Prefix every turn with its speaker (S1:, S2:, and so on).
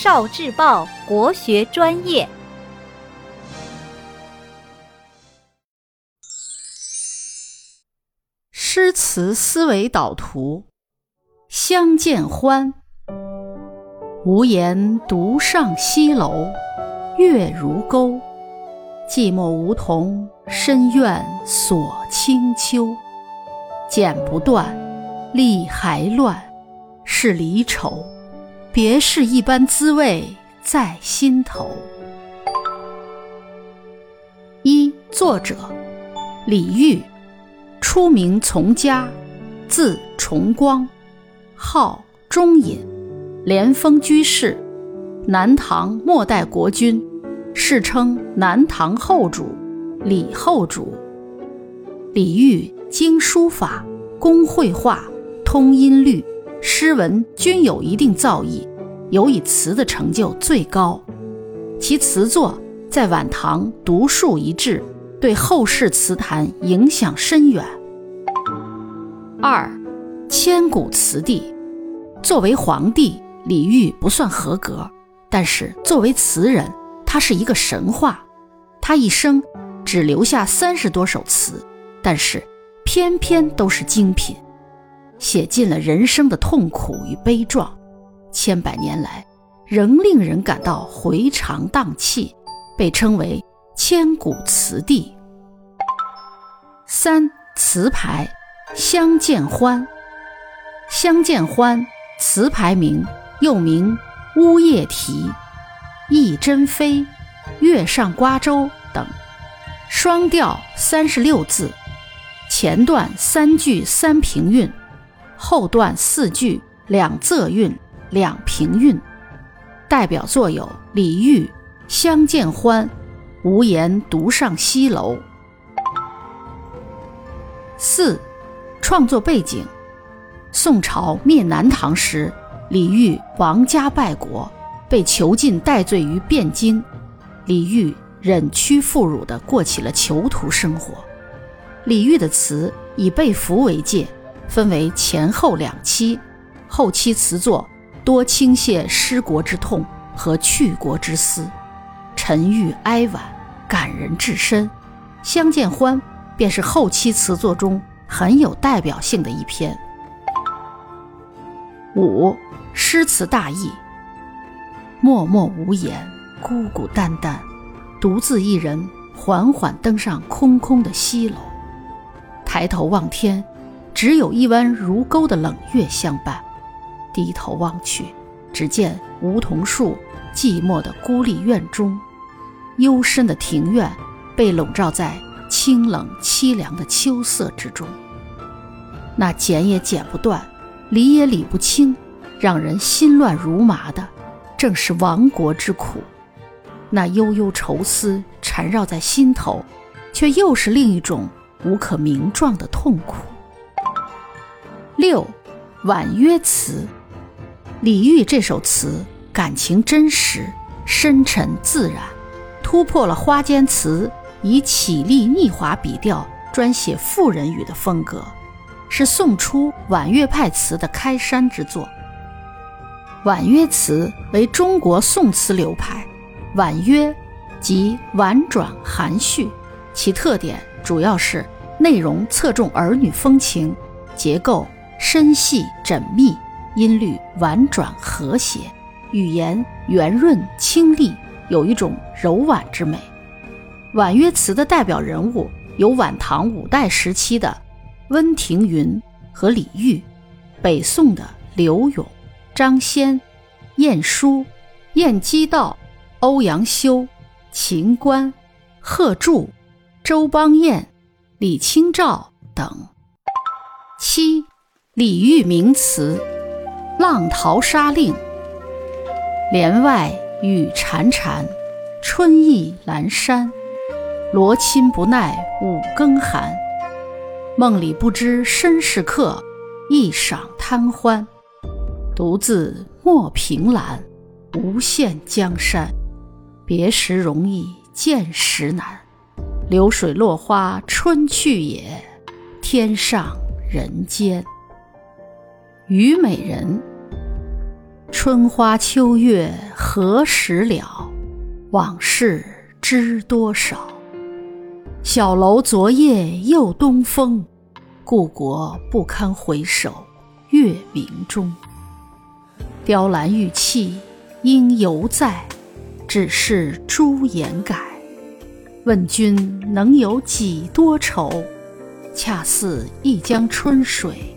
S1: 少智报国学专业。
S2: 诗词思维导图，相见欢。无言独上西楼，月如钩。寂寞梧桐深院锁清秋。剪不断，理还乱，是离愁。别是一般滋味在心头。一作者李煜，初名从嘉，字重光，号中隐，莲峰居士，南唐末代国君，世称南唐后主、李后主。李煜精书法，工绘画，通音律。诗文均有一定造诣，尤以词的成就最高。其词作在晚唐独树一帜，对后世词坛影响深远。二，千古词帝。作为皇帝，李煜不算合格，但是作为词人，他是一个神话。他一生只留下三十多首词，但是偏偏都是精品。写尽了人生的痛苦与悲壮，千百年来仍令人感到回肠荡气，被称为千古词帝。三词牌，相见欢。相见欢，词牌名，又名乌夜啼、忆珍妃、月上瓜洲等，双调三十六字，前段三句三平韵。后段四句两仄韵两平韵，代表作有李煜《相见欢》《无言独上西楼》。四，创作背景：宋朝灭南唐时，李煜亡家败国，被囚禁戴罪于汴京，李煜忍屈负辱地过起了囚徒生活。李煜的词以被俘为界。分为前后两期，后期词作多倾泻失国之痛和去国之思，沉郁哀婉，感人至深。《相见欢》便是后期词作中很有代表性的一篇。五，诗词大意。默默无言，孤孤单单，独自一人缓缓登上空空的西楼，抬头望天。只有一弯如钩的冷月相伴，低头望去，只见梧桐树寂寞的孤立院中，幽深的庭院被笼罩在清冷凄凉的秋色之中。那剪也剪不断，理也理不清，让人心乱如麻的，正是亡国之苦。那悠悠愁思缠绕在心头，却又是另一种无可名状的痛苦。六，婉约词。李煜这首词感情真实、深沉自然，突破了花间词以绮丽腻滑笔调专写妇人语的风格，是宋初婉约派词的开山之作。婉约词为中国宋词流派，婉约即婉转含蓄，其特点主要是内容侧重儿女风情，结构。深细缜密，音律婉转和谐，语言圆润清丽，有一种柔婉之美。婉约词的代表人物有晚唐五代时期的温庭筠和李煜，北宋的柳永、张先、晏殊、晏几道、欧阳修、秦观、贺铸、周邦彦、李清照等。七。李煜名词《浪淘沙令》：帘外雨潺潺，春意阑珊。罗衾不耐五更寒，梦里不知身是客，一晌贪欢。独自莫凭栏，无限江山。别时容易见时难，流水落花春去也，天上人间。虞美人，春花秋月何时了？往事知多少？小楼昨夜又东风，故国不堪回首月明中。雕栏玉砌应犹在，只是朱颜改。问君能有几多愁？恰似一江春水